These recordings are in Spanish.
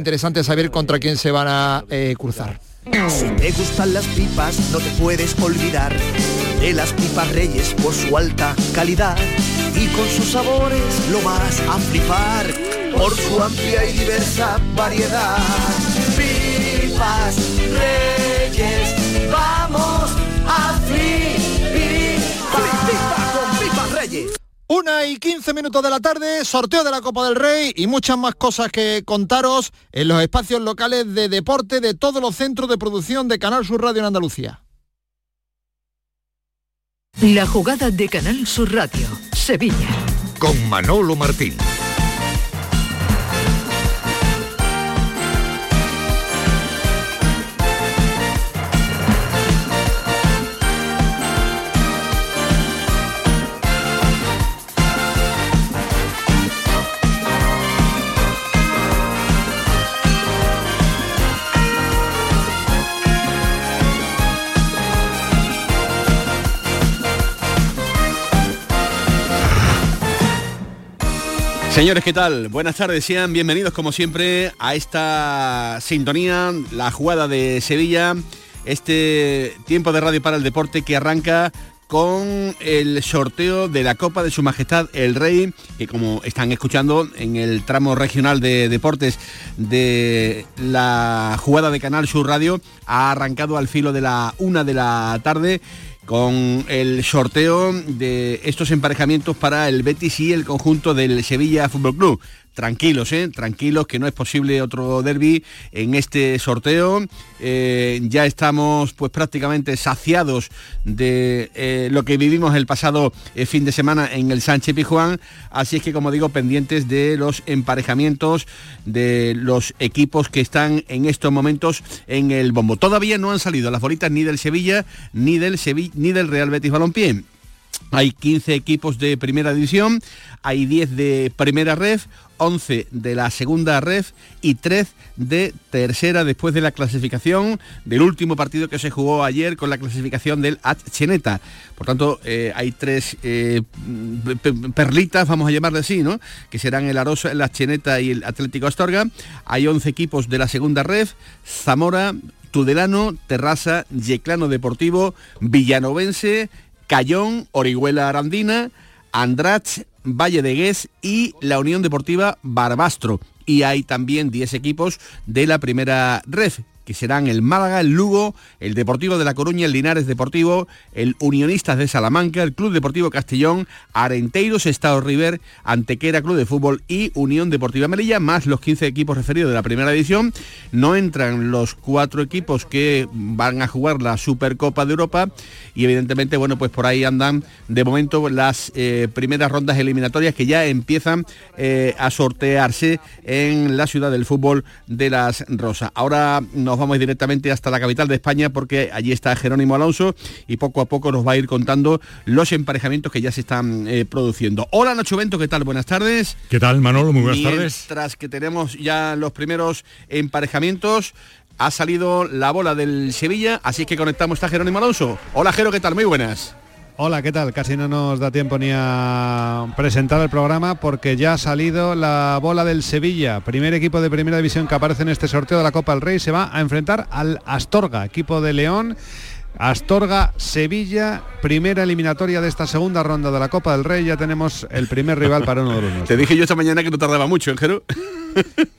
Interesante saber contra quién se van a eh, cruzar. Si te gustan las pipas, no te puedes olvidar de las pipas reyes por su alta calidad. Y con sus sabores lo vas a flipar por su amplia y diversa variedad. Pipas reyes, vamos a flipar. Una y 15 minutos de la tarde, sorteo de la Copa del Rey y muchas más cosas que contaros en los espacios locales de deporte de todos los centros de producción de Canal Sur Radio en Andalucía. La jugada de Canal Sur Radio, Sevilla. Con Manolo Martín. Señores, ¿qué tal? Buenas tardes, sean bienvenidos como siempre a esta sintonía, la jugada de Sevilla, este tiempo de radio para el deporte que arranca con el sorteo de la Copa de Su Majestad el Rey, que como están escuchando en el tramo regional de deportes de la jugada de Canal Sur Radio, ha arrancado al filo de la una de la tarde con el sorteo de estos emparejamientos para el Betis y el conjunto del Sevilla Fútbol Club tranquilos, ¿eh? tranquilos, que no es posible otro derby en este sorteo. Eh, ya estamos pues prácticamente saciados de eh, lo que vivimos el pasado eh, fin de semana en el Sánchez Pijuán, así es que como digo, pendientes de los emparejamientos de los equipos que están en estos momentos en el bombo. Todavía no han salido las bolitas ni del Sevilla ni del Sevilla ni del Real Betis Balompié. Hay 15 equipos de primera división, hay 10 de primera ref, 11 de la segunda ref y 3 de tercera después de la clasificación del último partido que se jugó ayer con la clasificación del Cheneta. Por tanto, eh, hay tres eh, perlitas, vamos a llamarle así, ¿no? Que serán el Arosa, el Cheneta y el Atlético Astorga. Hay 11 equipos de la segunda ref, Zamora, Tudelano, Terrassa, Yeclano Deportivo, Villanovense, Cayón, Orihuela Arandina, Andrach, Valle de Gués y la Unión Deportiva Barbastro. Y hay también 10 equipos de la primera red que serán el Málaga, el Lugo, el Deportivo de La Coruña, el Linares Deportivo, el Unionistas de Salamanca, el Club Deportivo Castellón, Arenteiros, Estado River, Antequera Club de Fútbol y Unión Deportiva Melilla, más los 15 equipos referidos de la primera edición. No entran los cuatro equipos que van a jugar la Supercopa de Europa y evidentemente, bueno, pues por ahí andan de momento las eh, primeras rondas eliminatorias que ya empiezan eh, a sortearse en la ciudad del fútbol de las Rosas. Ahora nos vamos directamente hasta la capital de España porque allí está Jerónimo Alonso y poco a poco nos va a ir contando los emparejamientos que ya se están eh, produciendo. Hola Nacho Bento, ¿qué tal? Buenas tardes. ¿Qué tal Manolo? Muy buenas tardes. Tras que tenemos ya los primeros emparejamientos, ha salido la bola del Sevilla, así que conectamos a Jerónimo Alonso. Hola Jero, ¿qué tal? Muy buenas. Hola, ¿qué tal? Casi no nos da tiempo ni a presentar el programa porque ya ha salido la bola del Sevilla, primer equipo de primera división que aparece en este sorteo de la Copa del Rey, se va a enfrentar al Astorga, equipo de León. Astorga, Sevilla, primera eliminatoria de esta segunda ronda de la Copa del Rey. Ya tenemos el primer rival para uno de los Te dije yo esta mañana que no tardaba mucho, ¿en Jero?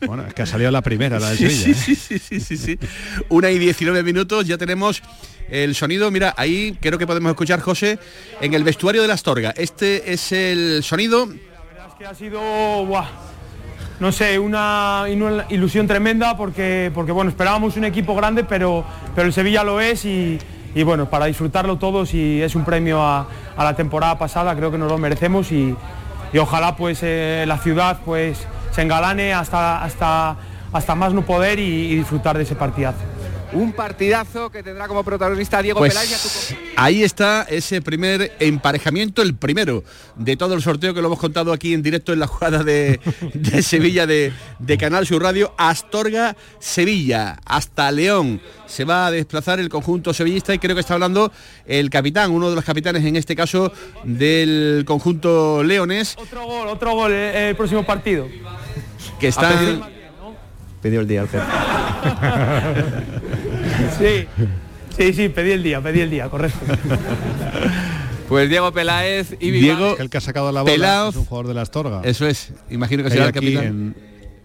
Bueno, es que ha salido la primera, la de sí, Sevilla. Sí, ¿eh? sí, sí, sí, sí. Una y 19 minutos, ya tenemos el sonido. Mira, ahí creo que podemos escuchar, José, en el vestuario de la Astorga. Este es el sonido. Es que ha sido, no sé, una ilusión tremenda porque, porque bueno, esperábamos un equipo grande, pero, pero el Sevilla lo es y, y, bueno, para disfrutarlo todos y es un premio a, a la temporada pasada, creo que nos lo merecemos y, y ojalá pues eh, la ciudad pues se engalane hasta, hasta, hasta más no poder y, y disfrutar de ese partidazo. Un partidazo que tendrá como protagonista a Diego Peláez y a tu Pues ahí está ese primer emparejamiento, el primero de todo el sorteo que lo hemos contado aquí en directo en la jugada de, de Sevilla de, de Canal Sur Radio, Astorga, Sevilla, hasta León. Se va a desplazar el conjunto sevillista y creo que está hablando el capitán, uno de los capitanes en este caso del conjunto leones, Otro gol, otro gol eh, el próximo partido. que está... pidió el día al jefe. Sí, sí, sí, pedí el día, pedí el día, correcto. Pues Diego Peláez y Diego El que ha sacado la bola Pelao- es un jugador de la Astorga. Eso es, imagino que será el aquí capitán. en-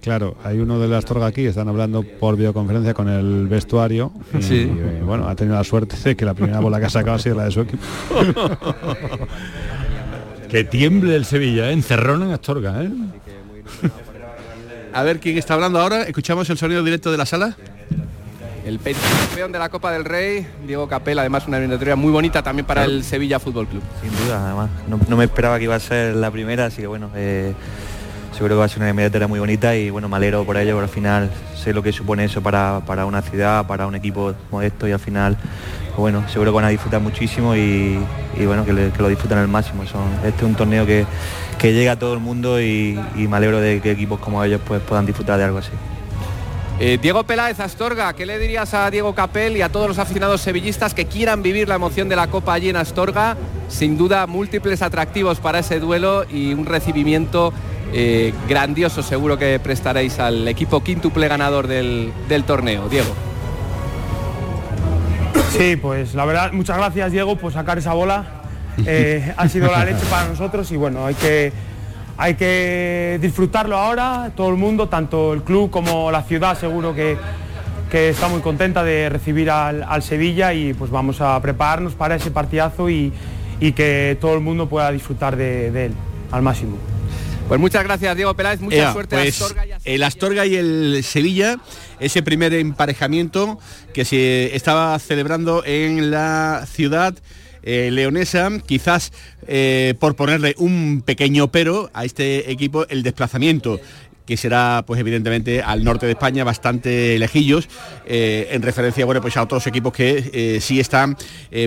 claro, hay uno de la Astorga aquí, están hablando por videoconferencia con el vestuario. Y, Sí. eh, bueno, ha tenido la suerte de que la primera bola que ha sacado ha sido la de su equipo. Que tiemble el Sevilla, ¿eh? encerrón en Astorga, ¿eh? A ver quién está hablando ahora. Escuchamos el sonido directo de la sala. El campeón de la Copa del Rey, Diego Capel, además una eliminatoria muy bonita también para el Sevilla Fútbol Club. Sin duda, además. No, no me esperaba que iba a ser la primera, así que bueno, eh, seguro que va a ser una eliminatoria muy bonita y bueno, me alegro por ello, porque al final sé lo que supone eso para, para una ciudad, para un equipo modesto y al final, pues bueno, seguro que van a disfrutar muchísimo y, y bueno, que, le- que lo disfrutan al máximo. Son, este es un torneo que, que llega a todo el mundo y, y me alegro de que equipos como ellos pues puedan disfrutar de algo así. Eh, Diego Peláez Astorga, ¿qué le dirías a Diego Capel y a todos los aficionados sevillistas que quieran vivir la emoción de la Copa allí en Astorga? Sin duda, múltiples atractivos para ese duelo y un recibimiento eh, grandioso seguro que prestaréis al equipo quíntuple ganador del, torneo. Diego. Sí, pues la verdad, muchas gracias Diego por sacar esa bola. Eh, ha sido la leche para nosotros y bueno, hay que, hay que disfrutarlo ahora, todo el mundo, tanto el club como la ciudad seguro que, que está muy contenta de recibir al, al Sevilla y pues vamos a prepararnos para ese partidazo y, y que todo el mundo pueda disfrutar de, de él al máximo. Pues muchas gracias Diego Peláez, mucha Ea, suerte pues, Astorga y a el Astorga y el Sevilla, ese primer emparejamiento que se estaba celebrando en la ciudad eh, leonesa, quizás eh, por ponerle un pequeño pero a este equipo, el desplazamiento que será pues evidentemente al norte de España bastante lejillos eh, en referencia bueno pues a otros equipos que sí están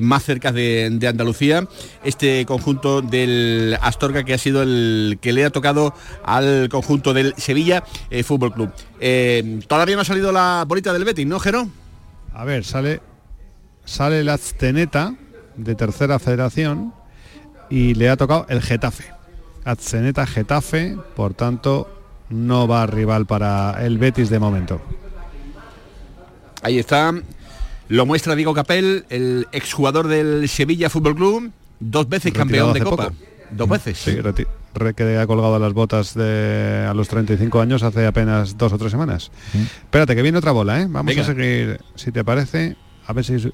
más cerca de, Andalucía. Este conjunto del Astorga que ha sido el que le ha tocado al conjunto del Sevilla Fútbol Club. Todavía no ha salido la bolita del Betis ¿no Jero? A ver, sale sale la Azteneta de tercera federación y le ha tocado el Getafe. Azteneta Getafe, por tanto, no va rival para el Betis de momento. Ahí está. Lo muestra Diego Capel, el exjugador del Sevilla Fútbol Club, dos veces Retirado campeón de Copa. poco. Dos veces. Sí, que ha colgado las botas de a los 35 años hace apenas dos o tres semanas. Espérate, que viene otra bola, ¿eh? Vamos Venga. a seguir, si te parece, a ver si...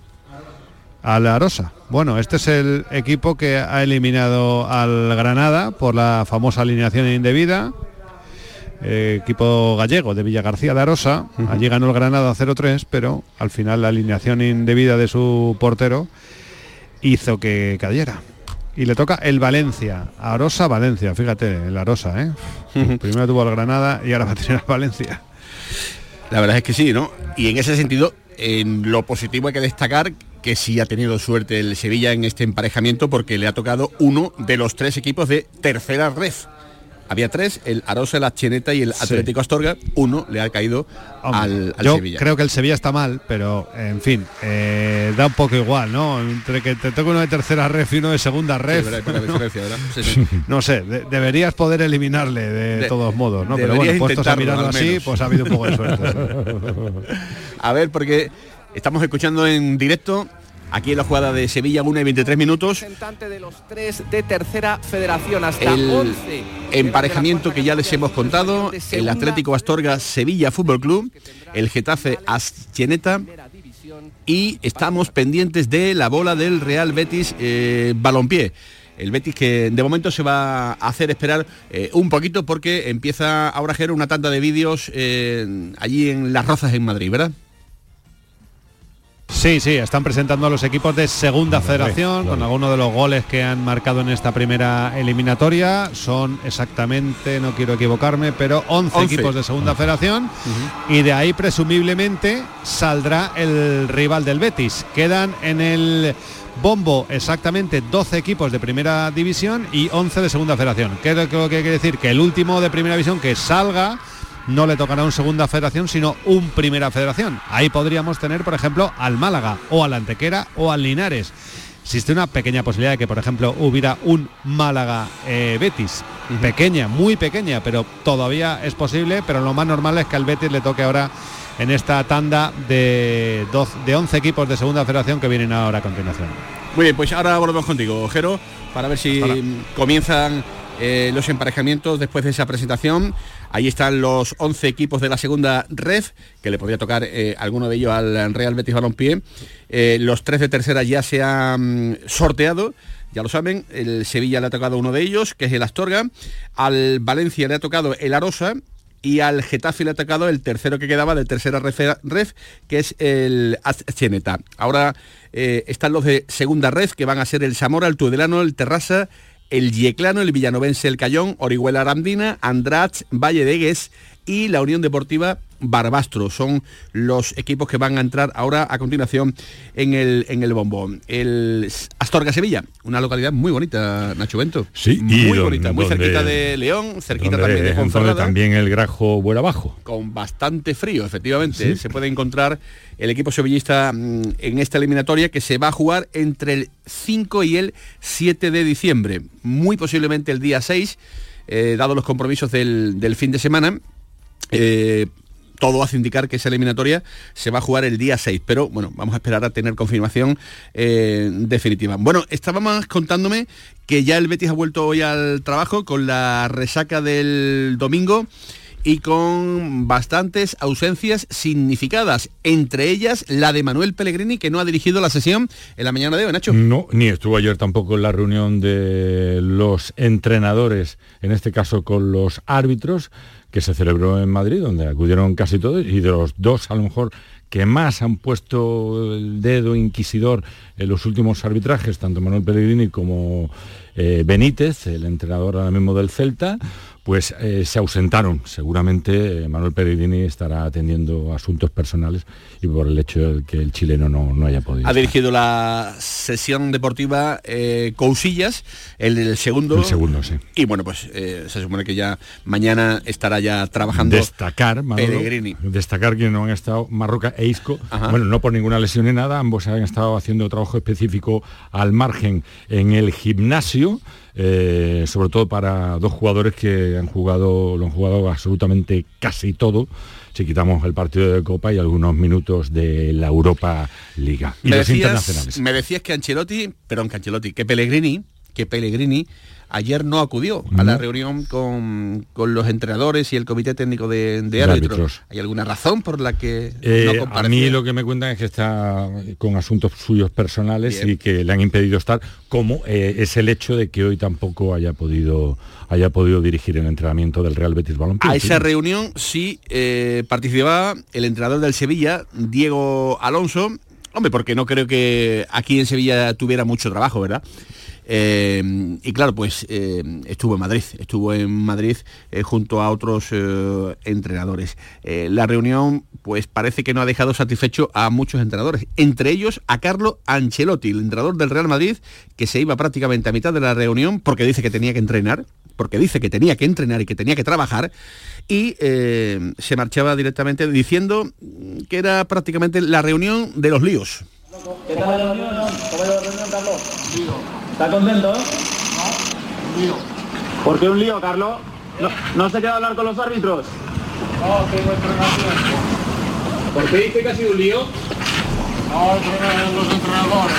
A la Rosa. Bueno, este es el equipo que ha eliminado al Granada por la famosa alineación indebida. Eh, equipo gallego de Villa García de Arosa. Allí ganó el Granada 0-3, pero al final la alineación indebida de su portero hizo que cayera. Y le toca el Valencia, Arosa Valencia, fíjate, el Arosa, ¿eh? Primero tuvo el Granada y ahora va a tener el Valencia. La verdad es que sí, ¿no? Y en ese sentido, en lo positivo hay que destacar que sí ha tenido suerte el Sevilla en este emparejamiento porque le ha tocado uno de los tres equipos de tercera ref. Había tres, el Arosa, la Cheneta y el Atlético Astorga. Uno le ha caído Hombre, al, al yo Sevilla. creo que el Sevilla está mal, pero en fin, eh, da un poco igual, ¿no? Entre que te toque uno de tercera ref y uno de segunda sí. No sé, de- deberías poder eliminarle de, De- todos modos, ¿no? Pero bueno, puestos a mirarlo así, pues ha habido un poco de suerte. A ver, porque estamos escuchando en directo aquí en la jugada de Sevilla 1 y 23 minutos representante de los tres de tercera federación hasta el 11 emparejamiento que ya les hemos contado, el Atlético Astorga Sevilla Fútbol Club, el Getafe Ascheneta y estamos pendientes de la bola del Real Betis eh, Balompié. El Betis que de momento se va a hacer esperar eh, un poquito porque empieza ahora Jero una tanda de vídeos eh, allí en Las Rozas en Madrid, ¿verdad? Sí, sí, están presentando a los equipos de segunda federación con algunos de los goles que han marcado en esta primera eliminatoria. Son exactamente, no quiero equivocarme, pero 11, 11. equipos de segunda federación y de ahí presumiblemente saldrá el rival del Betis. Quedan en el bombo exactamente 12 equipos de primera división y 11 de segunda federación. ¿Qué es lo que quiere decir? Que el último de primera división que salga no le tocará un segunda federación, sino un primera federación. Ahí podríamos tener, por ejemplo, al Málaga o al Antequera o al Linares. Existe una pequeña posibilidad de que, por ejemplo, hubiera un Málaga eh, Betis. pequeña, muy pequeña, pero todavía es posible, pero lo más normal es que al Betis le toque ahora en esta tanda de, de 11 equipos de segunda federación que vienen ahora a continuación. Muy bien, pues ahora volvemos contigo, Jero, para ver si comienzan eh, los emparejamientos después de esa presentación. Ahí están los 11 equipos de la segunda red, que le podría tocar eh, alguno de ellos al Real Betis Balompié. Eh, los tres de tercera ya se han sorteado. Ya lo saben, el Sevilla le ha tocado uno de ellos, que es el Astorga. Al Valencia le ha tocado el Arosa y al Getafe le ha tocado el tercero que quedaba de tercera red, que es el Azcheneta. Ahora están los de segunda red, que van a ser el Zamora, el Tudelano, el Terrassa, el Yeclano, el Villanovense, el Cayón, Orihuela Arandina, Andratx, Valle de Gues y la Unión Deportiva Barbastro. Son los equipos que van a entrar ahora a continuación en el, en el bombón. El Astorga Sevilla, una localidad muy bonita, Nacho Bento. Sí, muy bonita, muy cerquita de León, cerquita también de Ponferrada. también el Grajo vuela abajo. Con bastante frío, efectivamente. Se puede encontrar el equipo sevillista mm, en esta eliminatoria que se va a jugar entre el 5 y el 7 de diciembre. Muy posiblemente el día 6, eh, dado los compromisos del, fin de semana. Eh, todo hace indicar que esa eliminatoria se va a jugar el día 6, pero bueno, vamos a esperar a tener confirmación eh, definitiva. Bueno, estábamos contándome que ya el Betis ha vuelto hoy al trabajo con la resaca del domingo y con bastantes ausencias significadas, entre ellas la de Manuel Pellegrini, que no ha dirigido la sesión en la mañana de hoy, Nacho. No, ni estuvo ayer tampoco en la reunión de los entrenadores, en este caso con los árbitros, que se celebró en Madrid, donde acudieron casi todos, y de los dos a lo mejor que más han puesto el dedo inquisidor en los últimos arbitrajes, tanto Manuel Pellegrini como eh, Benítez, el entrenador ahora mismo del Celta, pues eh, se ausentaron. Seguramente eh, Manuel Pellegrini estará atendiendo asuntos personales y por el hecho de que el chileno no, haya podido. Ha dirigido la sesión deportiva eh, Cousillas, el, segundo. El segundo, sí. Y bueno, pues se supone que ya mañana estará ya trabajando destacar, Pellegrini. Destacar que no han estado Marroca e Isco, bueno, no por ninguna lesión ni nada, ambos han estado haciendo trabajo específico al margen en el gimnasio. Eh, sobre todo para dos jugadores que han jugado, lo han jugado absolutamente casi todo, si quitamos el partido de Copa y algunos minutos de la Europa Liga. Y me, decías, internacionales. me decías que Ancelotti, perdón, que Ancelotti, que Pellegrini, que Pellegrini ayer no acudió a la reunión con, los entrenadores y el comité técnico de, árbitros. ¿Hay alguna razón por la que eh, A mí lo que me cuentan es que está con asuntos suyos personales y que le han impedido estar, como eh, es el hecho de que hoy tampoco haya podido haya podido dirigir el entrenamiento del Real Betis Balompié. A esa reunión sí eh, participaba el entrenador del Sevilla, Diego Alonso, hombre, porque no creo que aquí en Sevilla tuviera mucho trabajo, ¿verdad? Eh, y claro, pues eh, estuvo en Madrid, estuvo en Madrid eh, junto a otros entrenadores. la reunión, pues parece que no ha dejado satisfecho a muchos entrenadores, entre ellos a Carlo Ancelotti, el entrenador del Real Madrid, que se iba prácticamente a mitad de la reunión porque dice que tenía que entrenar, porque dice que tenía que entrenar y que tenía que trabajar, y se marchaba directamente diciendo que era prácticamente la reunión de los líos. ¿Qué tal la reunión? ¿Cómo la reunión, Carlos? ¿Está contento? No, un lío. ¿Por qué un lío, Carlos? ¿No, ¿No se queda a hablar con los árbitros? No, tengo entrenación. ¿Por qué dice que ha sido un lío? No, los entrenadores.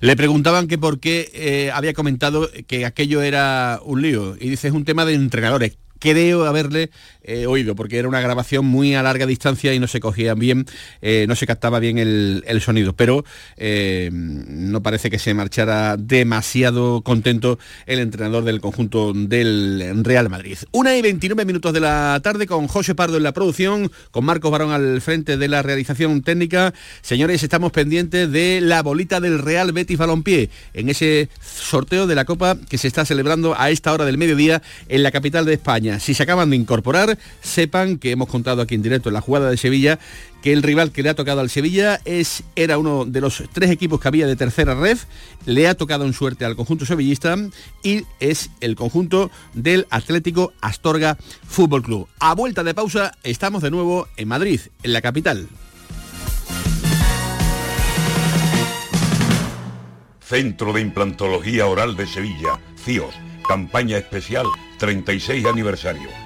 Le preguntaban que por qué eh, había comentado que aquello era un lío. Y dice, es un tema de entrenadores creo haberle eh, oído, porque era una grabación muy a larga distancia y no se cogía bien, eh, no se captaba bien el, sonido, pero eh, no parece que se marchara demasiado contento el entrenador del conjunto del Real Madrid. Una y 29 minutos de la tarde con José Pardo en la producción, con Marcos Barón al frente de la realización técnica. Señores, estamos pendientes de la bolita del Real Betis Balompié en ese sorteo de la Copa que se está celebrando a esta hora del mediodía en la capital de España. Si se acaban de incorporar, sepan que hemos contado aquí en directo en la jugada de Sevilla que el rival que le ha tocado al Sevilla es, era uno de los tres equipos que había de tercera red, le ha tocado en suerte al conjunto sevillista y es el conjunto del Atlético Astorga Fútbol Club. A vuelta de pausa estamos de nuevo en Madrid, en la capital. Centro de Implantología Oral de Sevilla, CIOS Campaña especial 36 aniversario.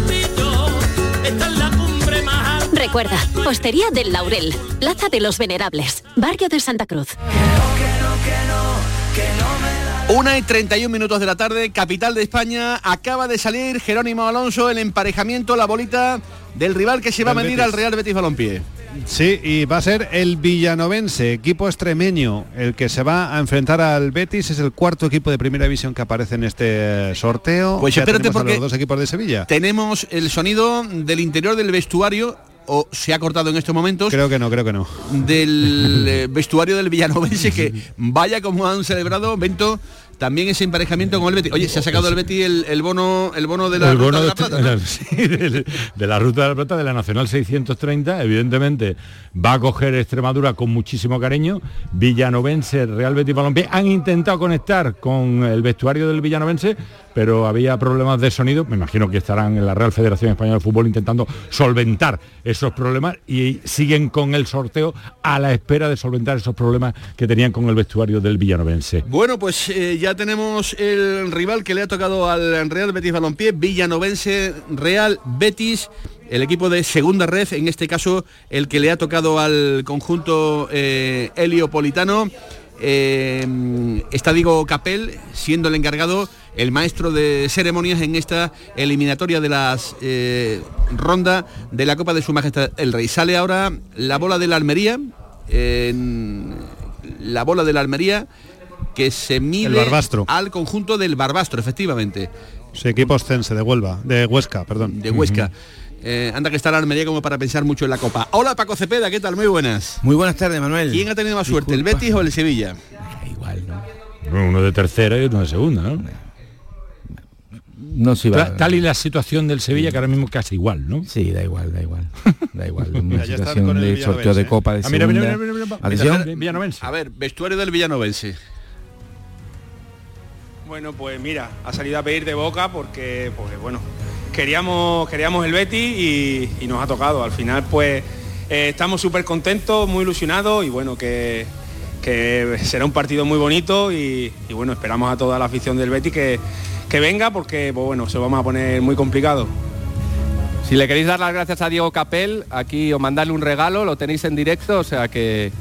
Recuerda, Hostería del Laurel, Plaza de los Venerables, Barrio de Santa Cruz. Una y 31 minutos de la tarde, capital de España, acaba de salir Jerónimo Alonso, el emparejamiento, la bolita del rival que se va a Betis. al Real Betis Balompié. Sí, y va a ser el villanovense, equipo extremeño, el que se va a enfrentar al Betis. Es el cuarto equipo de primera división que aparece en este sorteo. Pues Ya espérate a porque los dos equipos de Sevilla. Tenemos el sonido del interior del vestuario, o se ha cortado en estos momentos, Creo que no, creo que no. del eh, vestuario del villanovense, que vaya como han celebrado, Bento, también ese emparejamiento con el Betis. Oye, se ha sacado el Betis el, el bono el bono de la el Ruta bono de la Plata. ¿no? sí, de, de la ruta de la plata de la Nacional 630 evidentemente va a coger Extremadura con muchísimo cariño Villanovense Real Betis Balompié han intentado conectar con el vestuario del Villanovense pero había problemas de sonido me imagino que estarán en la Real Federación Española de Fútbol intentando solventar esos problemas y siguen con el sorteo a la espera de solventar esos problemas que tenían con el vestuario del Villanovense Bueno, pues eh, ya tenemos el rival que le ha tocado al Real Betis Balompié, Villanovense Real Betis, el equipo de segunda red, en este caso el que le ha tocado al conjunto eh, heliopolitano. Eh, está Diego Capel siendo el encargado, el maestro de ceremonias en esta eliminatoria de las eh, ronda de la Copa de Su Majestad el Rey. Sale ahora la bola de la Almería, la bola de la Almería que se mide El Barbastro. al conjunto del Barbastro, efectivamente, Sí, equipo ostense de Huelva, de Huesca, perdón. de Huesca. Eh, anda que está la Almería como para pensar mucho en la Copa. Hola Paco Cepeda, ¿qué tal? Muy buenas. Muy buenas tardes, Manuel. ¿Quién ha tenido más suerte, el Betis o el Sevilla? Igual, ¿no? uno de tercera y uno de segunda ¿no? No se iba. Ta- Tal y la situación del Sevilla que ahora mismo casi igual, ¿no? Sí, da igual, da igual. Da igual. Una Mira, situación de sorteo de ¿eh? Copa de Ah, mira, mira, segunda. mira, mira, mira. Atención. Villanovense. A ver, vestuario del Villanovense. Bueno, pues mira, ha salido a pedir de boca porque, porque bueno, queríamos, queríamos el Betis y, nos ha tocado. Al final, pues eh, estamos súper contentos, muy ilusionados y bueno, que, que será un partido muy bonito y, bueno, esperamos a toda la afición del Betis que, que venga porque, pues bueno, se vamos a poner muy complicado. Si le queréis dar las gracias a Diego Capel, aquí o mandarle un regalo, lo tenéis en directo, o sea que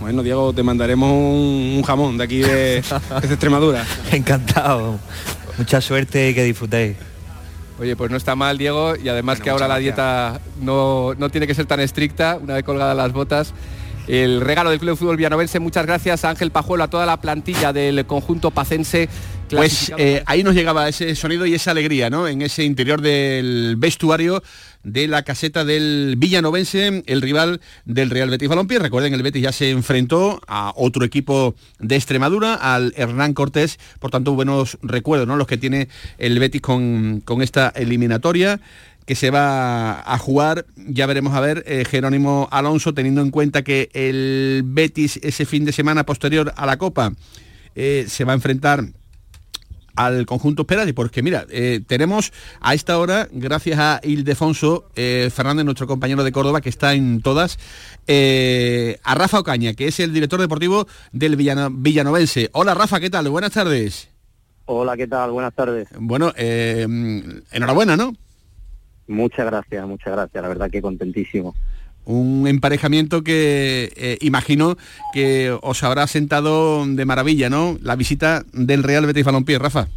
Bueno, Diego, te mandaremos un, un jamón de aquí de, de Extremadura. Encantado. Mucha suerte y que disfrutéis. Oye, pues no está mal, Diego, y además Bueno, que ahora la dieta no, no tiene que ser tan estricta, una vez colgadas las botas. El regalo del Club de Fútbol Villanovense, muchas gracias a Ángel Pajuelo, a toda la plantilla del conjunto pacense. Pues eh, ahí nos llegaba ese sonido y esa alegría, ¿no? En ese interior del vestuario de la caseta del Villanovense, el rival del Real Betis Balompié. Recuerden, el Betis ya se enfrentó a otro equipo de Extremadura, al Hernán Cortés. Por tanto, buenos recuerdos, ¿no? Los que tiene el Betis con, con esta eliminatoria que se va a jugar. Ya veremos a ver, eh, Jerónimo Alonso, teniendo en cuenta que el Betis ese fin de semana posterior a la Copa eh, se va a enfrentar al conjunto Esperati, porque mira, eh, tenemos a esta hora, gracias a Ildefonso eh, Fernández, nuestro compañero de Córdoba, que está en todas, eh, a Rafa Ocaña, que es el director deportivo del Villano- Villanovense. Hola Rafa, ¿qué tal? Buenas tardes. Hola, ¿qué tal? Buenas tardes. Bueno, enhorabuena, ¿no? Muchas gracias, muchas gracias. La verdad que contentísimo. Un emparejamiento que eh, imagino que os habrá sentado de maravilla, ¿no? La visita del Real Betis Balompié, Rafa.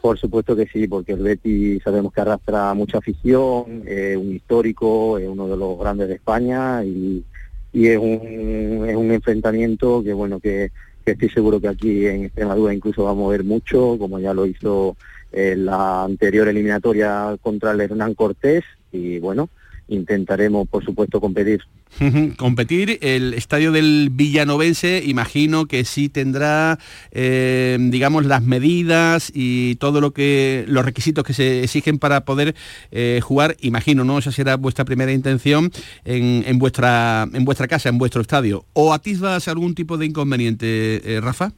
Por supuesto que sí, porque el Betis sabemos que arrastra mucha afición, es un histórico, es uno de los grandes de España y, es, un, es un enfrentamiento que bueno que, que estoy seguro que aquí en Extremadura incluso va a mover mucho, como ya lo hizo en la anterior eliminatoria contra el Hernán Cortés y bueno, intentaremos por supuesto competir. Competir, el estadio del Villanovense, imagino que sí tendrá, eh, digamos, las medidas y todo lo que, los requisitos que se exigen para poder eh, jugar, imagino, ¿no? Esa será vuestra primera intención en, en vuestra, en vuestra casa, en vuestro estadio. ¿O atisbas algún tipo de inconveniente, eh, Rafa?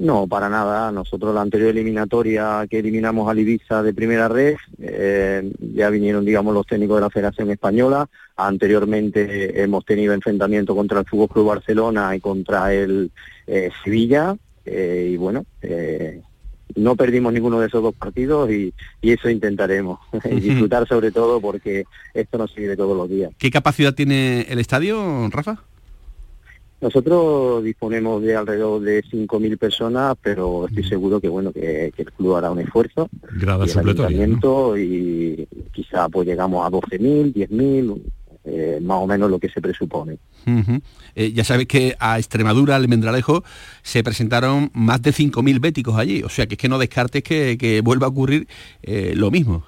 No, para nada. Nosotros la anterior eliminatoria que eliminamos al Ibiza de primera red, eh, ya vinieron, digamos, los técnicos de la Federación Española. Anteriormente hemos tenido enfrentamiento contra el Fútbol Club Barcelona y contra el eh, Sevilla. eh, y bueno, eh, no perdimos ninguno de esos dos partidos y, y eso intentaremos. y disfrutar sobre todo porque esto nos sigue todos los días. ¿Qué capacidad tiene el estadio, Rafa? Nosotros disponemos de alrededor de 5.000 personas, pero estoy seguro que bueno que, que el club hará un esfuerzo. Grada y y quizá pues llegamos a 12.000, 10.000, eh, más o menos lo que se presupone. Eh, ya sabéis que a Extremadura, al Almendralejo, se presentaron más de 5.000 béticos allí. O sea, que es que no descartes que, que vuelva a ocurrir eh, lo mismo.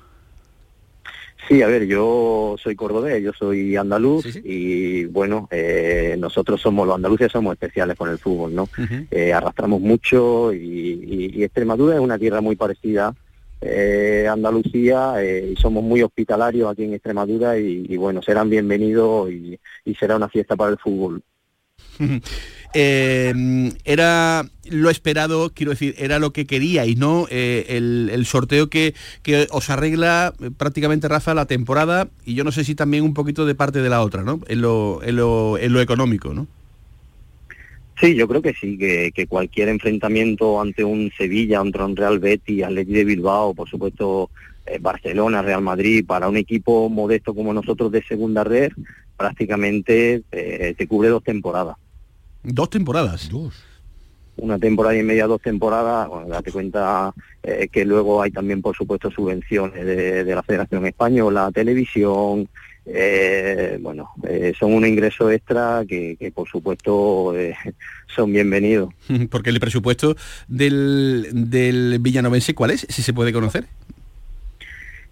Sí, a ver, yo soy cordobés, yo soy andaluz y bueno, eh, nosotros somos, los andaluces somos especiales con el fútbol, ¿no? Eh, arrastramos mucho y, y- y Extremadura es una tierra muy parecida eh, a Andalucía eh, y somos muy hospitalarios aquí en Extremadura y, y bueno, serán bienvenidos y, y será una fiesta para el fútbol. Eh, era lo esperado, quiero decir, era lo que queríais, ¿no? Eh, el, sorteo que, que os arregla eh, prácticamente, Rafa, la temporada y yo no sé si también un poquito de parte de la otra, ¿no? En lo, en lo, en lo económico, ¿no? Sí, yo creo que sí, que, que cualquier enfrentamiento ante un Sevilla, ante un Real Betis, Atleti de Bilbao, por supuesto eh, Barcelona, Real Madrid, para un equipo modesto como nosotros de segunda red, prácticamente eh, te cubre dos temporadas. Dos temporadas. Dos. Una temporada y media, dos temporadas, bueno, date cuenta eh, que luego hay también, por supuesto, subvenciones de, de la Federación Española, televisión, eh, bueno, eh, son un ingreso extra que, que por supuesto, eh, son bienvenidos. Porque el presupuesto del, del Villanovense, ¿cuál es? Si se puede conocer.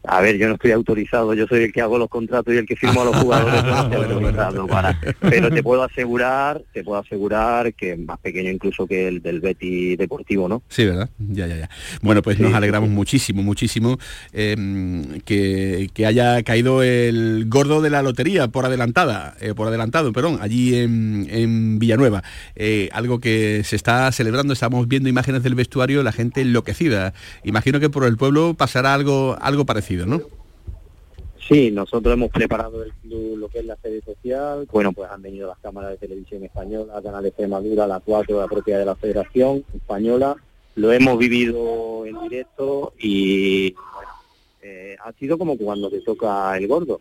A ver, yo no estoy autorizado, yo soy el que hago los contratos y el que firmo a los jugadores. no para- pero te puedo asegurar, te puedo asegurar que es más pequeño incluso que el del Betty Deportivo, ¿no? Sí, ¿verdad? Ya, ya, ya. Bueno, pues nos alegramos muchísimo, muchísimo eh, que, que haya caído el gordo de la lotería por adelantada, eh, por adelantado, perdón, allí en, en Villanueva. Eh, algo que se está celebrando, estamos viendo imágenes del vestuario, la gente enloquecida. Imagino que por el pueblo pasará algo, algo parecido, Sí, nosotros hemos preparado el club, lo que es la sede social. Bueno, pues han venido las cámaras de televisión española, Canal Extremadura, la 4, la propia de la Federación Española. Lo hemos vivido en directo y bueno, eh, ha sido como cuando te toca el gordo.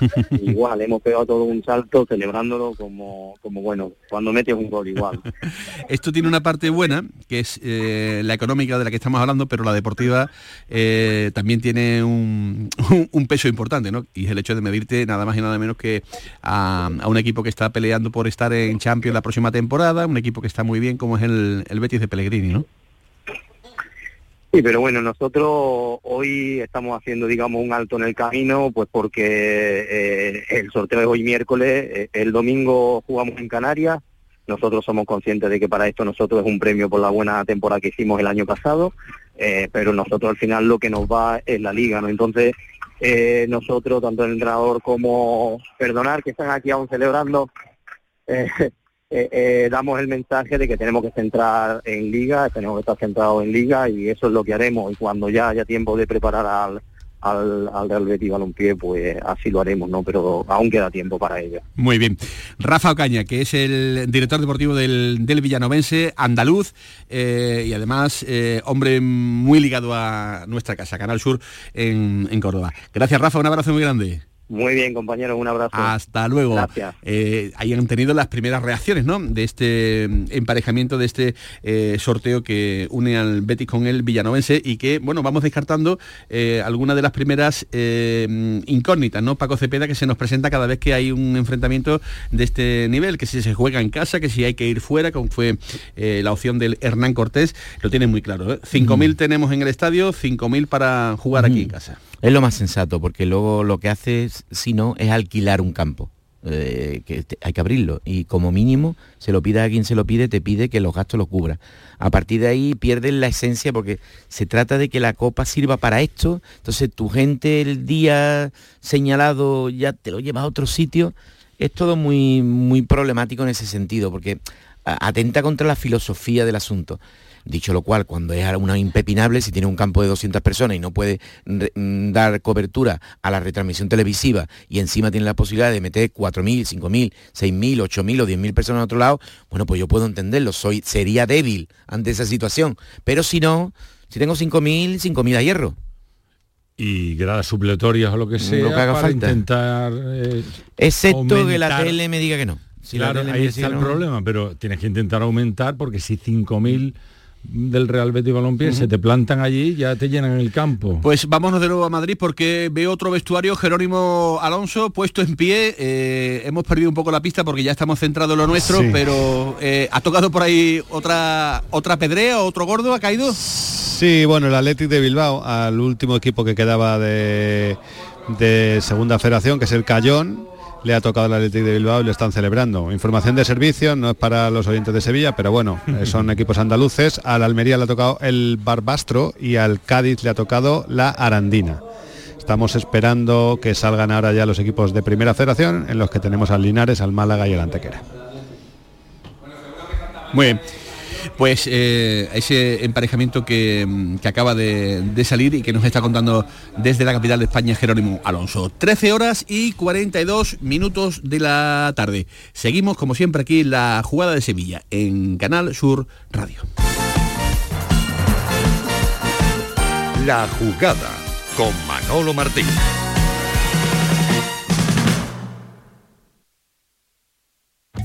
igual, hemos pegado todo un salto celebrándolo como, como bueno, cuando metes un gol igual. Esto tiene una parte buena, que es eh, la económica de la que estamos hablando, pero la deportiva eh, también tiene un, un- un peso importante, ¿no? Y es el hecho de medirte nada más y nada menos que a, a un equipo que está peleando por estar en Champions la próxima temporada, un equipo que está muy bien como es el, el Betis de Pellegrini, ¿no? Sí, pero bueno, nosotros hoy estamos haciendo, digamos, un alto en el camino, pues porque eh, el sorteo es hoy miércoles, eh, el domingo jugamos en Canarias, nosotros somos conscientes de que para esto nosotros es un premio por la buena temporada que hicimos el año pasado, eh, pero nosotros al final lo que nos va es la liga, ¿no? Entonces, eh, nosotros, tanto el entrenador como perdonar que están aquí aún celebrando, eh, eh, damos el mensaje de que tenemos que centrar en liga, tenemos que estar centrados en liga y eso es lo que haremos y cuando ya haya tiempo de preparar al, al, al Real Betis Balompié, pues así lo haremos, ¿no? Pero aún queda tiempo para ello. Muy bien. Rafa Ocaña, que es el director deportivo del, del Villanovense, andaluz, eh, y además hombre muy ligado a nuestra casa, Canal Sur, en, en Córdoba. Gracias, Rafa, un abrazo muy grande. Muy bien, compañeros, un abrazo. Hasta luego. Gracias. Eh, ahí han tenido las primeras reacciones, ¿no? De este mm, emparejamiento, de este eh, sorteo que une al Betis con el Villanovense y que, bueno, vamos descartando eh, algunas de las primeras eh, mm, incógnitas, ¿no? Paco Cepeda, que se nos presenta cada vez que hay un enfrentamiento de este nivel, que si se juega en casa, que si hay que ir fuera, como fue eh, la opción del Hernán Cortés, lo tiene muy claro. ¿eh? 5.000 tenemos en el estadio, 5.000 para jugar aquí en casa. Es lo más sensato, porque luego lo que haces, si no, es alquilar un campo. Eh, que hay que abrirlo y como mínimo se lo pida a quien se lo pide, te pide que los gastos los cubra. A partir de ahí pierdes la esencia porque se trata de que la copa sirva para esto, entonces tu gente el día señalado ya te lo llevas a otro sitio, es todo muy, muy problemático en ese sentido porque atenta contra la filosofía del asunto. Dicho lo cual, cuando es una impepinable, si tiene un campo de 200 personas y no puede re- mm, dar cobertura a la retransmisión televisiva y encima tiene la posibilidad de meter 4.000, 5.000, 6.000, 8.000 o 10.000 personas a otro lado, bueno, pues yo puedo entenderlo, soy, sería débil ante esa situación. Pero si no, si tengo 5.000, 5.000 a hierro. Y gradas supletorias o lo que sea Lo que haga para falta. intentar eh, Excepto que la tele me diga que no. Si claro, ahí está el no- problema, pero tienes que intentar aumentar porque si 5.000 del Real Betis Balompié se te plantan allí, ya te llenan el campo. Pues vámonos de nuevo a Madrid porque veo otro vestuario, Jerónimo Alonso, puesto en pie. Eh, hemos perdido un poco la pista porque ya estamos centrados en lo nuestro, Sí. pero eh, ¿ha tocado por ahí otra otra pedrea, otro gordo? ¿Ha caído? Sí, bueno, el Athletic de Bilbao, al último equipo que quedaba de, de segunda federación, que es el Cayón, le ha tocado el Athletic de Bilbao y lo están celebrando. Información de servicio, no es para los oyentes de Sevilla, pero bueno, eh, son equipos andaluces. Al Almería le ha tocado el Barbastro y al Cádiz le ha tocado la Arandina. Estamos esperando que salgan ahora ya los equipos de primera federación, en los que tenemos al Linares, al Málaga y al Antequera. Muy bien. Pues eh, ese emparejamiento que, mm, que acaba de, de salir y que nos está contando desde la capital de España Jerónimo Alonso. 13 horas y 42 minutos de la tarde. Seguimos como siempre aquí la jugada de Sevilla en Canal Sur Radio. La jugada con Manolo Martín.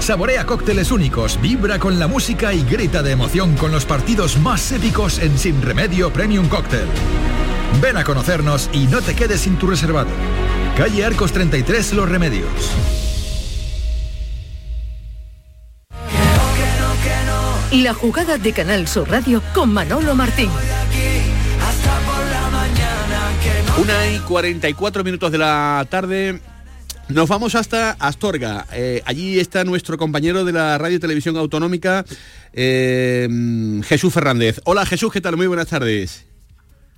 Saborea cócteles únicos, vibra con la música y grita de emoción con los partidos más épicos en Sin Remedio Premium Cóctel. Ven a conocernos y no te quedes sin tu reservado. Calle Arcos 33 Los Remedios. La jugada de Canal Sur Radio con Manolo Martín. Una y 44 minutos de la tarde. Nos vamos hasta Astorga. Eh, allí está nuestro compañero de la Radio y Televisión Autonómica, eh, Jesús Fernández. Hola Jesús, ¿qué tal? Muy buenas tardes.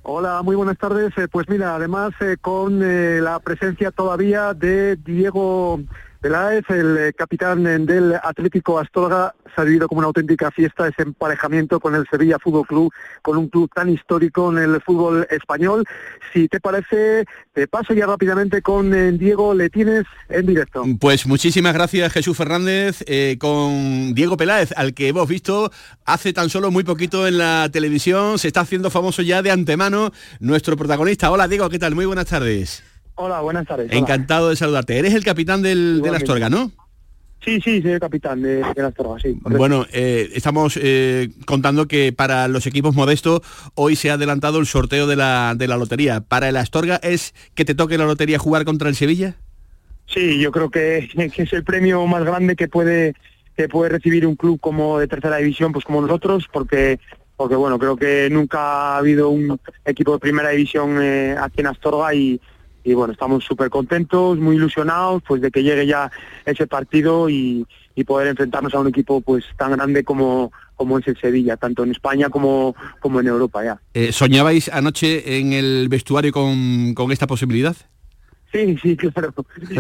Hola, muy buenas tardes. Eh, pues mira, además con la presencia todavía de Diego Peláez, el eh, capitán del Atlético Astorga, se ha vivido como una auténtica fiesta ese emparejamiento con el Sevilla Fútbol Club, con un club tan histórico en el fútbol español. Si te parece, te paso ya rápidamente con eh, Diego Letines en directo. Pues muchísimas gracias Jesús Fernández eh, con Diego Peláez, al que hemos visto hace tan solo muy poquito en la televisión, se está haciendo famoso ya de antemano nuestro protagonista. Hola Diego, ¿qué tal? Muy buenas tardes. Hola, buenas tardes. Hola. Encantado de saludarte. Eres el capitán del, de la Astorga, ¿no? Sí, sí, soy el capitán de, de la Astorga, sí. correcto. Bueno, eh, estamos eh, contando que para los equipos modestos hoy se ha adelantado el sorteo de la, de la lotería. ¿Para el Astorga es que te toque la lotería jugar contra el Sevilla? Sí, yo creo que, que es el premio más grande que puede que puede recibir un club como de tercera división, pues como nosotros, porque porque bueno, creo que nunca ha habido un equipo de primera división eh, aquí en Astorga y, y bueno, estamos súper contentos, muy ilusionados pues de que llegue ya ese partido y, y poder enfrentarnos a un equipo pues tan grande como, como es el Sevilla, tanto en España como, como en Europa ya. Eh, ¿Soñabais anoche en el vestuario con, con esta posibilidad? Sí, sí, claro.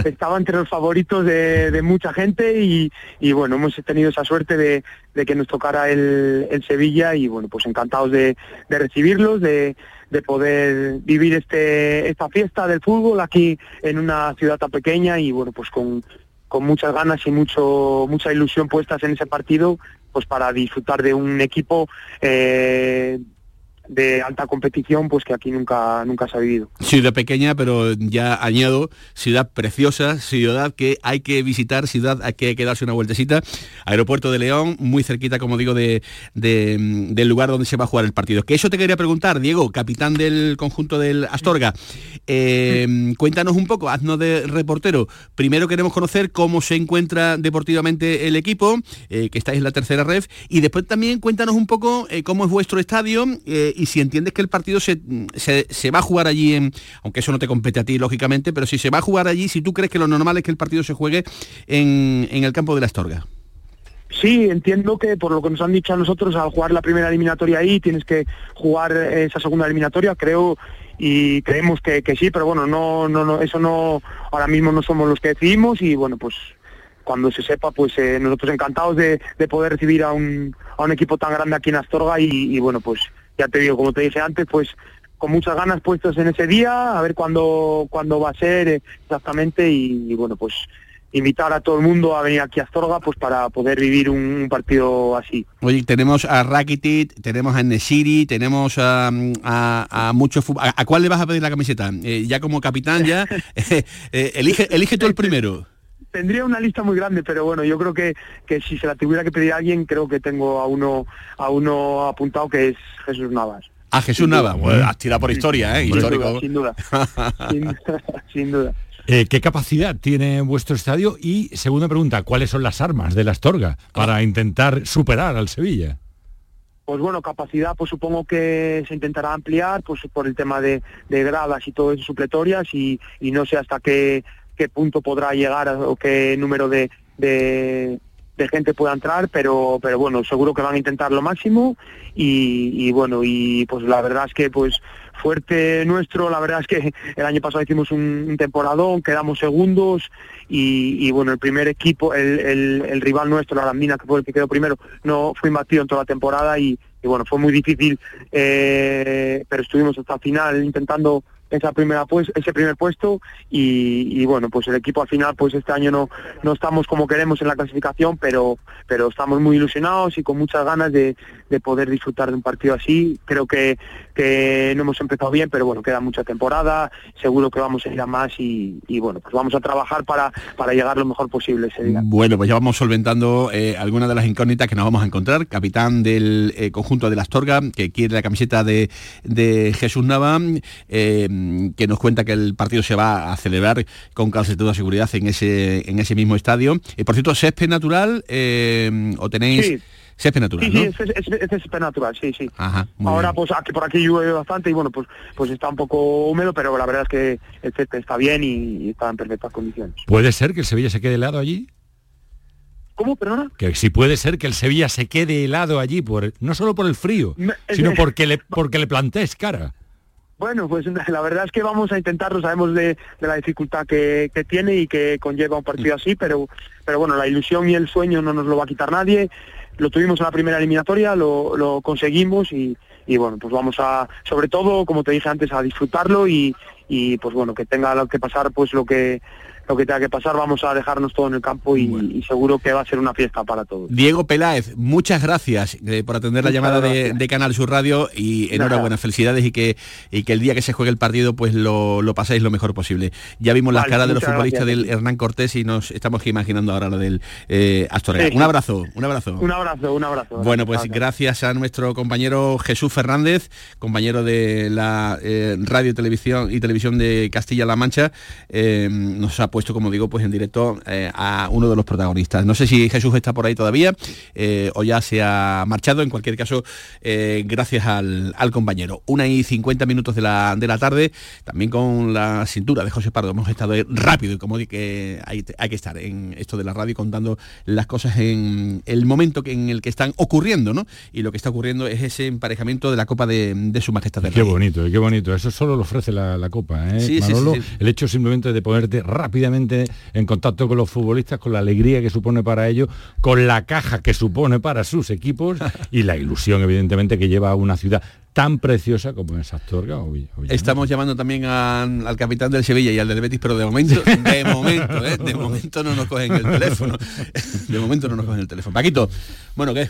Estaba entre los favoritos de, de mucha gente y, y, bueno, hemos tenido esa suerte de, de que nos tocara el, el, Sevilla y bueno, pues encantados de, de recibirlos, de, de, poder vivir este esta fiesta del fútbol aquí en una ciudad tan pequeña y bueno, pues con, con muchas ganas y mucho mucha ilusión puestas en ese partido, pues para disfrutar de un equipo eh, de alta competición pues que aquí nunca nunca se ha vivido. Ciudad pequeña, pero ya añado, ciudad preciosa, ciudad que hay que visitar, ciudad a que hay que darse una vueltecita. Aeropuerto de León, muy cerquita, como digo, de, de, del lugar donde se va a jugar el partido. Que eso te quería preguntar, Diego, capitán del conjunto del Astorga. Eh, cuéntanos un poco, haznos de reportero. Primero queremos conocer cómo se encuentra deportivamente el equipo, eh, que estáis en la tercera ref, y después también cuéntanos un poco eh, cómo es vuestro estadio y si entiendes que el partido se, se, va a jugar allí, en, aunque eso no te compete a ti, lógicamente, pero si se va a jugar allí, si tú crees que lo normal es que el partido se juegue en, en el campo de la Astorga. Sí, entiendo que por lo que nos han dicho a nosotros, al jugar la primera eliminatoria ahí, tienes que jugar esa segunda eliminatoria, creo y creemos que, que sí, pero bueno, no, no, no, eso no, ahora mismo no somos los que decidimos y bueno, pues cuando se sepa, pues eh, nosotros encantados de, de poder recibir a un, a un equipo tan grande aquí en Astorga y bueno, pues ya te digo, como te dije antes, pues con muchas ganas puestos en ese día, a ver cuándo, cuándo va a ser exactamente y, bueno, pues invitar a todo el mundo a venir aquí a Astorga pues para poder vivir un, partido así. Oye, tenemos a Rakitic, tenemos a Nesiri, tenemos a, a, a mucho fútbol. ¿A, ¿A, cuál le vas a pedir la camiseta? Eh, ya como capitán ya, eh, elige, elige tú el primero tendría una lista muy grande, pero bueno, yo creo que, que si se la tuviera que pedir a alguien, creo que tengo a uno a uno apuntado que es Jesús Navas. A Jesús sin Navas, bueno, has tirado por historia, ¿eh? Sin Histórico. Duda, sin duda, sin duda. sin duda. Eh, ¿Qué capacidad tiene vuestro estadio? Y segunda pregunta, ¿cuáles son las armas de la Astorga para intentar superar al Sevilla? Pues bueno, capacidad, pues supongo que se intentará ampliar, pues por el tema de, de gradas y todo eso, supletorias, y, y no sé hasta qué, qué punto podrá llegar o qué número de, de, gente pueda entrar, pero, pero bueno, seguro que van a intentar lo máximo y, y, bueno, y pues la verdad es que pues fuerte nuestro, la verdad es que el año pasado hicimos un, un temporadón, quedamos segundos y, bueno, el primer equipo, el, el, el rival nuestro, la Arandina, que fue el que quedó primero, no fue imbatido en toda la temporada y, y bueno, fue muy difícil, eh, pero estuvimos hasta final intentando esa primera pues ese primer puesto y, y, bueno pues el equipo al final pues este año no no estamos como queremos en la clasificación pero pero estamos muy ilusionados y con muchas ganas de, de poder disfrutar de un partido así creo que, que no hemos empezado bien pero bueno queda mucha temporada seguro que vamos a ir a más y, y bueno pues vamos a trabajar para para llegar lo mejor posible ese día bueno pues ya vamos solventando eh, algunas de las incógnitas que nos vamos a encontrar capitán del eh, conjunto de la Astorga que quiere la camiseta de, de Jesús Nava eh, que nos cuenta que el partido se va a celebrar con casi toda seguridad en ese en ese mismo estadio. Y por cierto, césped natural o tenéis sí. Natural, sí, ¿no? Sí, es, es, es natural, sí, sí. Ajá, Ahora bien. pues aquí por aquí llueve bastante y bueno, pues pues está un poco húmedo, pero la verdad es que el césped está bien y, y está en perfectas condiciones. ¿Puede ser que el Sevilla se quede helado allí? ¿Cómo, perdona? Que si puede ser que el Sevilla se quede helado allí, por no solo por el frío, Me, sino porque le, porque le plantees cara. Bueno, pues la verdad es que vamos a intentarlo, sabemos de, de la dificultad que, que, tiene y que conlleva un partido así, pero, pero bueno, la ilusión y el sueño no nos lo va a quitar nadie. Lo tuvimos en la primera eliminatoria, lo, lo conseguimos y, y bueno, pues vamos a, sobre todo, como te dije antes, a disfrutarlo y, y pues bueno, que tenga que pasar pues lo que lo que tenga que pasar, vamos a dejarnos todo en el campo y, y seguro que va a ser una fiesta para todos. Diego Peláez, muchas gracias eh, por atender la llamada de, de, Canal Sur Radio y enhorabuena, felicidades y que, y que el día que se juegue el partido pues lo, lo paséis lo mejor posible. Ya vimos vale, las caras de los futbolistas gracias. del Hernán Cortés y nos estamos imaginando ahora lo del eh, Astorga. Sí. Un abrazo, un abrazo. Un abrazo, un abrazo. Bueno, pues gracias, gracias a nuestro compañero Jesús Fernández, compañero de la eh, radio televisión y televisión de Castilla-La Mancha, eh, nos ha puesto, como digo, pues en directo eh, a uno de los protagonistas. No sé si Jesús está por ahí todavía eh, o ya se ha marchado. En cualquier caso, eh, gracias al, al, compañero. Una y 50 minutos de la, de la tarde, también con la cintura de José Pardo. Hemos estado rápido y como que hay, hay, que estar en esto de la radio contando las cosas en el momento que, en el que están ocurriendo, ¿no? Y lo que está ocurriendo es ese emparejamiento de la Copa de, de Su Majestad del Qué Rey. bonito, qué bonito. Eso solo lo ofrece la, la Copa. Sí, Manolo, sí, sí, el hecho simplemente de ponerte en contacto con los futbolistas, con la alegría que supone para ellos, con la caja que supone para sus equipos y la ilusión, evidentemente, que lleva a una ciudad tan preciosa como es Astorga o Villanueva. Estamos llamando también a, al capitán del Sevilla y al del Betis, pero de momento, de momento, ¿eh? de momento no nos cogen el teléfono. De momento no nos cogen el teléfono. Paquito, bueno, ¿qué?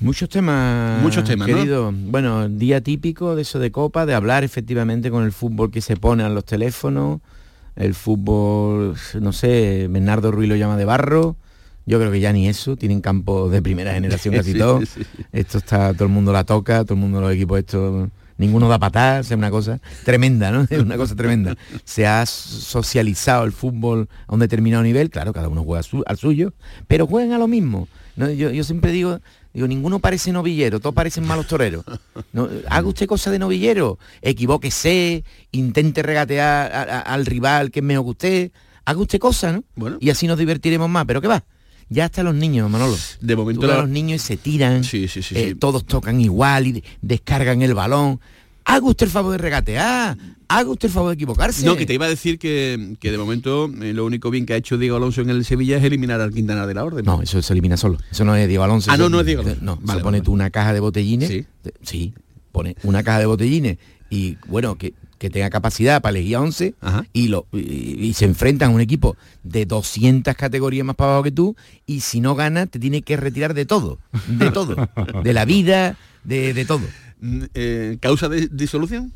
Muchos temas, muchos temas, querido. ¿no? Bueno, día típico de eso de Copa, de hablar efectivamente con el fútbol que se pone a los teléfonos, el fútbol, no sé, Bernardo Ruiz lo llama de barro. Yo creo que ya ni eso, tienen campo de primera generación casi Sí. Esto está, todo el mundo la toca, todo el mundo los equipos esto, ninguno da patadas, es una cosa tremenda, ¿no? Es una cosa tremenda. Se ha socializado el fútbol a un determinado nivel, claro, cada uno juega su, al suyo, pero juegan a lo mismo. ¿no? Yo, yo siempre digo, Digo, ninguno parece novillero, todos parecen malos toreros. No, haga usted cosa de novillero, equivóquese, intente regatear a, a, al rival que es mejor que usted, haga usted cosa, ¿no? Bueno. Y así nos divertiremos más, pero ¿qué va? Ya hasta los niños, Manolo. De momento la... los niños se tiran, sí, sí, sí, eh, sí. todos tocan igual y descargan el balón. Haga usted el favor de regatear, haga usted el favor de equivocarse. No, que te iba a decir que, que de momento eh, lo único bien que ha hecho Diego Alonso en el Sevilla es eliminar al Quintana de la Orden. No, eso se elimina solo. Eso no es Diego Alonso. Ah, no, no es Diego Alonso. No, vale, se pone vale. tú una caja de botellines. Sí. Sí, pone una caja de botellines y bueno, que, que tenga capacidad para elegir a 11 y, lo, y, y, se enfrentan a un equipo de 200 categorías más para abajo que tú y si no gana te tiene que retirar de todo, de todo, de la vida, de, de todo. Eh, ¿Causa de disolución?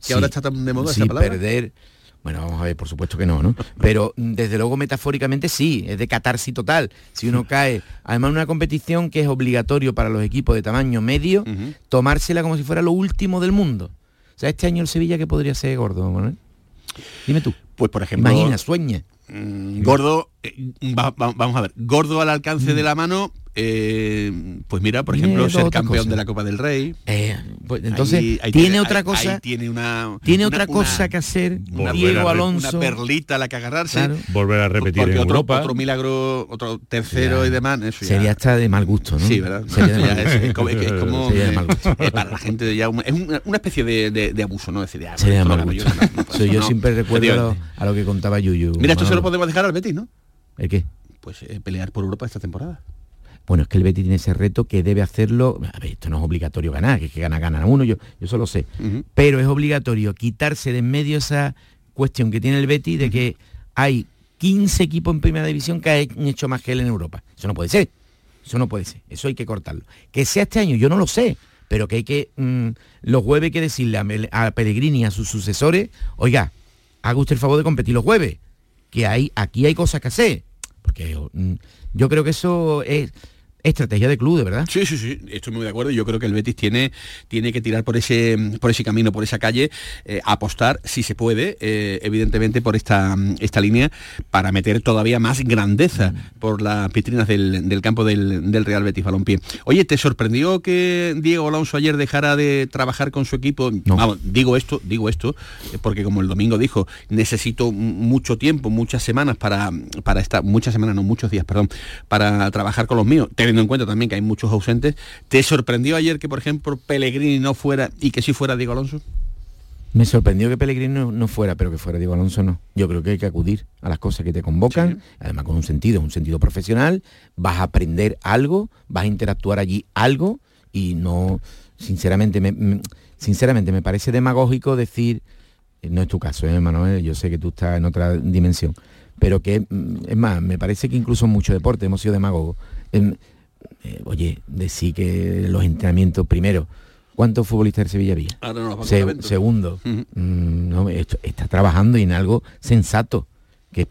Que sí, ahora está tan de moda sí, esa palabra. perder bueno, vamos a ver, por supuesto que no, ¿no? Pero desde luego metafóricamente sí, es de catarsis total. Si uno cae, además una competición que es obligatorio para los equipos de tamaño medio, uh -huh. tomársela como si fuera lo último del mundo. O sea, este año el Sevilla que podría ser gordo, ¿no? Dime tú. Pues por ejemplo. Imagina, sueña. Mmm, gordo, eh, va, va, vamos a ver, gordo al alcance mm. de la mano, eh, pues mira, por ejemplo, Tiene ser campeón cosa. de la Copa del Rey. Eh, pues, entonces, Ahí- ahí tiene tiene- otra cosa. ahí tiene una, tiene una- otra una- cosa que hacer una, Diego Alonso. una perlita a la que agarrarse. Claro. Volver a repetir porque en otro, Europa. otro milagro, otro tercero Ya. y demás. Eso ya- Sería hasta de mal gusto, ¿no? Sí, ¿verdad? Sería de Ya mal es, gusto. es como, es que es como, Sería de mal gusto. eh, para la gente ya un- es una, especie de, de- de abuso, ¿no? Es decir, Sería de mal gusto. yo, no, no, Eso yo no, siempre recuerdo a lo, que contaba Yuyu. Mira, esto se lo podemos dejar al Betis, ¿no? ¿El qué? Pues eh, pelear por Europa esta temporada. Bueno, es que el Betis tiene ese reto que debe hacerlo. A ver, esto no es obligatorio ganar, que es que gana, gana uno, yo, yo eso lo sé. Pero es obligatorio quitarse de en medio esa cuestión que tiene el Betis de que hay 15 equipos en primera división que han hecho más que él en Europa. Eso no puede ser. Eso no puede ser. Eso hay que cortarlo. Que sea este año, yo no lo sé. Pero que hay que. mm, los jueves hay que decirle a, a Pellegrini y a sus sucesores, oiga, haga usted el favor de competir los jueves. Que hay, aquí hay cosas que hacer. Porque mm, yo creo que eso es estrategia de club, de verdad. Sí, sí, sí, estoy muy de acuerdo. Yo creo que el Betis tiene, tiene que tirar por ese, por ese camino, por esa calle, eh, apostar, si se puede, eh, evidentemente por esta, esta línea, para meter todavía más grandeza por las vitrinas del, del campo del, del Real Betis Balompié. Oye, ¿te sorprendió que Diego Alonso ayer dejara de trabajar con su equipo? Vamos, digo esto, digo esto, porque como el domingo dijo, necesito mucho tiempo, muchas semanas para, para estar, muchas semanas, no, muchos días, perdón, para trabajar con los míos, teniendo en cuenta también que hay muchos ausentes. ¿Te sorprendió ayer que, por ejemplo, Pellegrini no fuera y que sí fuera Diego Alonso? Me sorprendió que Pellegrini no, no fuera, pero que fuera Diego Alonso no. Yo creo que hay que acudir a las cosas que te convocan, además con un sentido, un sentido profesional, vas a aprender algo, vas a interactuar allí algo y no, sinceramente, me, me- sinceramente me parece demagógico decir, eh, no es tu caso, ¿eh, Manuel, yo sé que tú estás en otra dimensión, pero que, mm, es más, me parece que incluso en mucho deporte hemos sido demagogos. Em, eh, oye, decir que los entrenamientos, primero, ¿cuántos futbolistas de Sevilla había? Ahora vamos Se- segundo, mm, no, esto- está trabajando en algo sensato, que es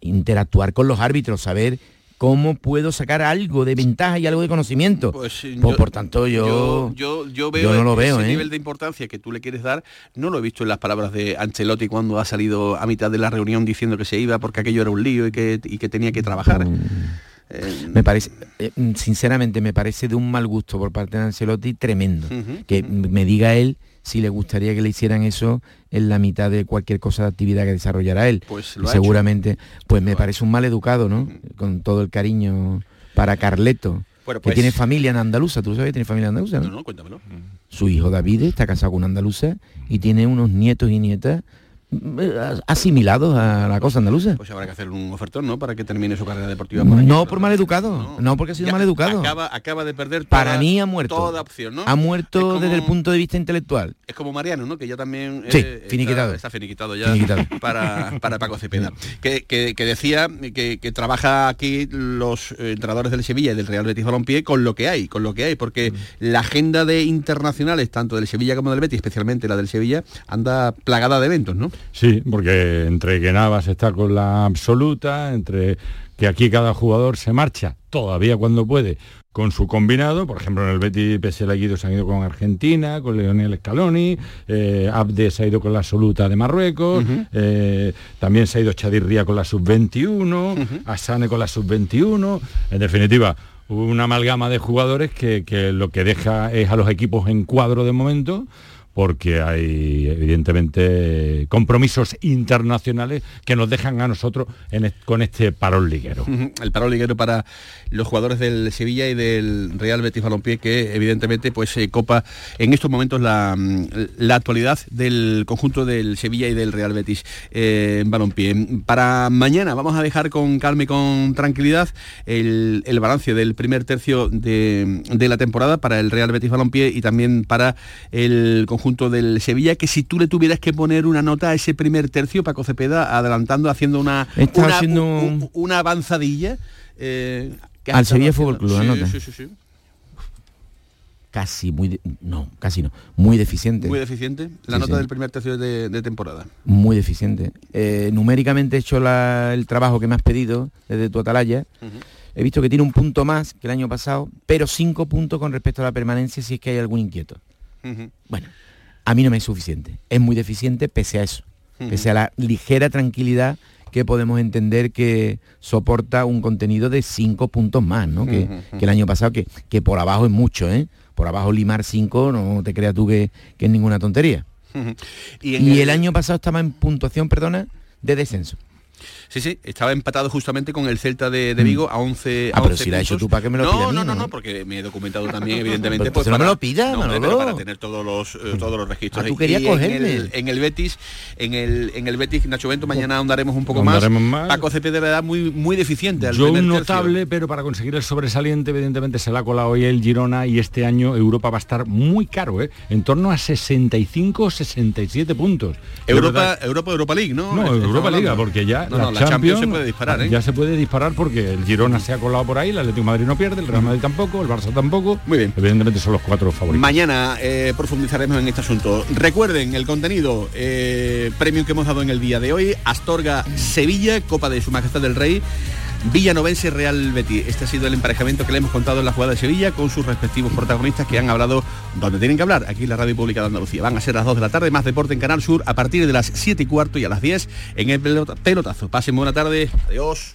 interactuar con los árbitros, saber cómo puedo sacar algo de ventaja y algo de conocimiento. Pues, sí, Pues, yo- por tanto, yo, yo, yo veo yo no lo ese veo, ¿eh? nivel de importancia que tú le quieres dar, no lo he visto en las palabras de Ancelotti cuando ha salido a mitad de la reunión diciendo que se iba porque aquello era un lío y que, y que tenía que trabajar. Eh, Me parece, eh, mm, sinceramente, me parece de un mal gusto por parte de Ancelotti tremendo. Que me diga él si le gustaría que le hicieran eso en la mitad de cualquier cosa de actividad que desarrollara él. Pues lo seguramente, pues me parece un mal educado, ¿no? Con todo el cariño para Carleto. Bueno, que pues- tiene familia en Andaluza, tú sabes que tiene familia en Andaluza, ¿no? no, cuéntamelo. Su hijo David está casado con una andaluza y tiene unos nietos y nietas asimilados a la cosa andaluza. Pues habrá que hacer un ofertón, ¿no? Para que termine su carrera deportiva. por. No por mal educado, no, porque ha sido Ya mal educado. Acaba, acaba de perder Para toda- mí ha muerto. Toda opción, ¿no? Ha muerto como- desde el punto de vista intelectual. Es como Mariano, ¿no? Que ya también Sí, eh, finiquitado. Está, está finiquitado ya Finiquitado. Para, para Paco Cepeda. Que, que- que decía que, que trabaja aquí los eh, entrenadores del Sevilla y del Real Betis Balompié con lo que hay, con lo que hay, porque la agenda de internacionales, tanto del Sevilla como del Betis, especialmente la del Sevilla, anda plagada de eventos, ¿no? Sí, porque entre que Navas está con la absoluta, entre que aquí cada jugador se marcha todavía cuando puede con su combinado, por ejemplo en el Betis pese al Guido se han ido con Argentina, con Leonel Scaloni, eh, Abde se ha ido con la absoluta de Marruecos, eh, también se ha ido Chadirría con la sub-21, Asane con la sub-21, en definitiva una amalgama de jugadores que, que lo que deja es a los equipos en cuadro de momento porque hay evidentemente compromisos internacionales que nos dejan a nosotros con este parón liguero. El paro liguero para los jugadores del Sevilla y del Real Betis Balompié que evidentemente pues se copa en estos momentos la, mm, la actualidad del conjunto del Sevilla y del Real Betis eh, Balompié. Para mañana vamos a dejar con calma y con tranquilidad el, el balance del primer tercio de, de la temporada para el Real Betis Balompié y también para el conjunto del Sevilla que si tú le tuvieras que poner una nota a ese primer tercio Paco Cepeda adelantando haciendo una, una, haciendo una avanzadilla eh, Al Sevilla haciendo. Fútbol Club, Sí, sí, sí. Casi muy, de- no, casi no, muy deficiente. Muy deficiente. La Sí, nota sí. del primer tercio de, de temporada. Muy deficiente. Eh, numéricamente he hecho la- el trabajo que me has pedido desde tu atalaya. He visto que tiene un punto más que el año pasado, pero cinco puntos con respecto a la permanencia si es que hay algún inquieto. Bueno, a mí no me es suficiente. Es muy deficiente pese a eso. Pese a la ligera tranquilidad que podemos entender que soporta un contenido de cinco puntos más, ¿no? Que, el año pasado, que, que por abajo es mucho, ¿eh? Por abajo limar cinco, no te creas tú que, que es ninguna tontería. Y, el... año pasado estaba en puntuación, perdona, de descenso. Sí, sí, estaba empatado justamente con el Celta de, de Vigo a 11 Ah, a pero 11 si lo has hecho tú, ¿para qué me lo no, pides a mí, no, no, no? no, porque me he documentado también, evidentemente. Pero, pues, no me lo pidas, no, pero para tener todos los, eh, todos los registros. Ah, tú querías en cogerme. el, en el Betis, en el, en el Betis, Nacho Bento, mañana ahondaremos un poco más. más. Paco Cepeda muy, muy deficiente al Yo un tercio. notable, pero para conseguir el sobresaliente, evidentemente se la ha colado hoy el Girona y este año Europa va a estar muy caro, ¿eh? en torno a 65 67 puntos. Europa, Europa, Europa League, ¿no? No, Europa Liga, porque ya No, no, la Champions se puede disparar, ¿eh? Ya se puede disparar porque el Girona se ha colado por ahí, el Atlético de Madrid no pierde, el Real Madrid tampoco, el Barça tampoco. Muy bien. Evidentemente son los cuatro favoritos. Mañana eh, profundizaremos en este asunto. Recuerden el contenido eh, premium que hemos dado en el día de hoy. Astorga Sevilla, Copa de Su Majestad del Rey. Villanovense Real Betis. Este ha sido el emparejamiento que le hemos contado en la jugada de Sevilla con sus respectivos protagonistas que han hablado donde tienen que hablar, aquí en la Radio Pública de Andalucía. Van a ser las 2 de la tarde, más deporte en Canal Sur a partir de las 7 y cuarto y a las 10 en el pelota- pelotazo. Pasen buena tarde. Adiós.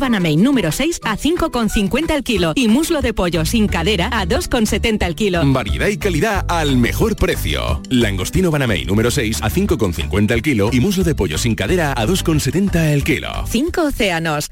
Banamain número 6 a 5,50 al kilo y muslo de pollo sin cadera a 2,70 al kilo. Variedad y calidad al mejor precio. Langostino Banamey número 6 a 5,50 al kilo y muslo de pollo sin cadera a 2,70 el kilo. Cinco océanos.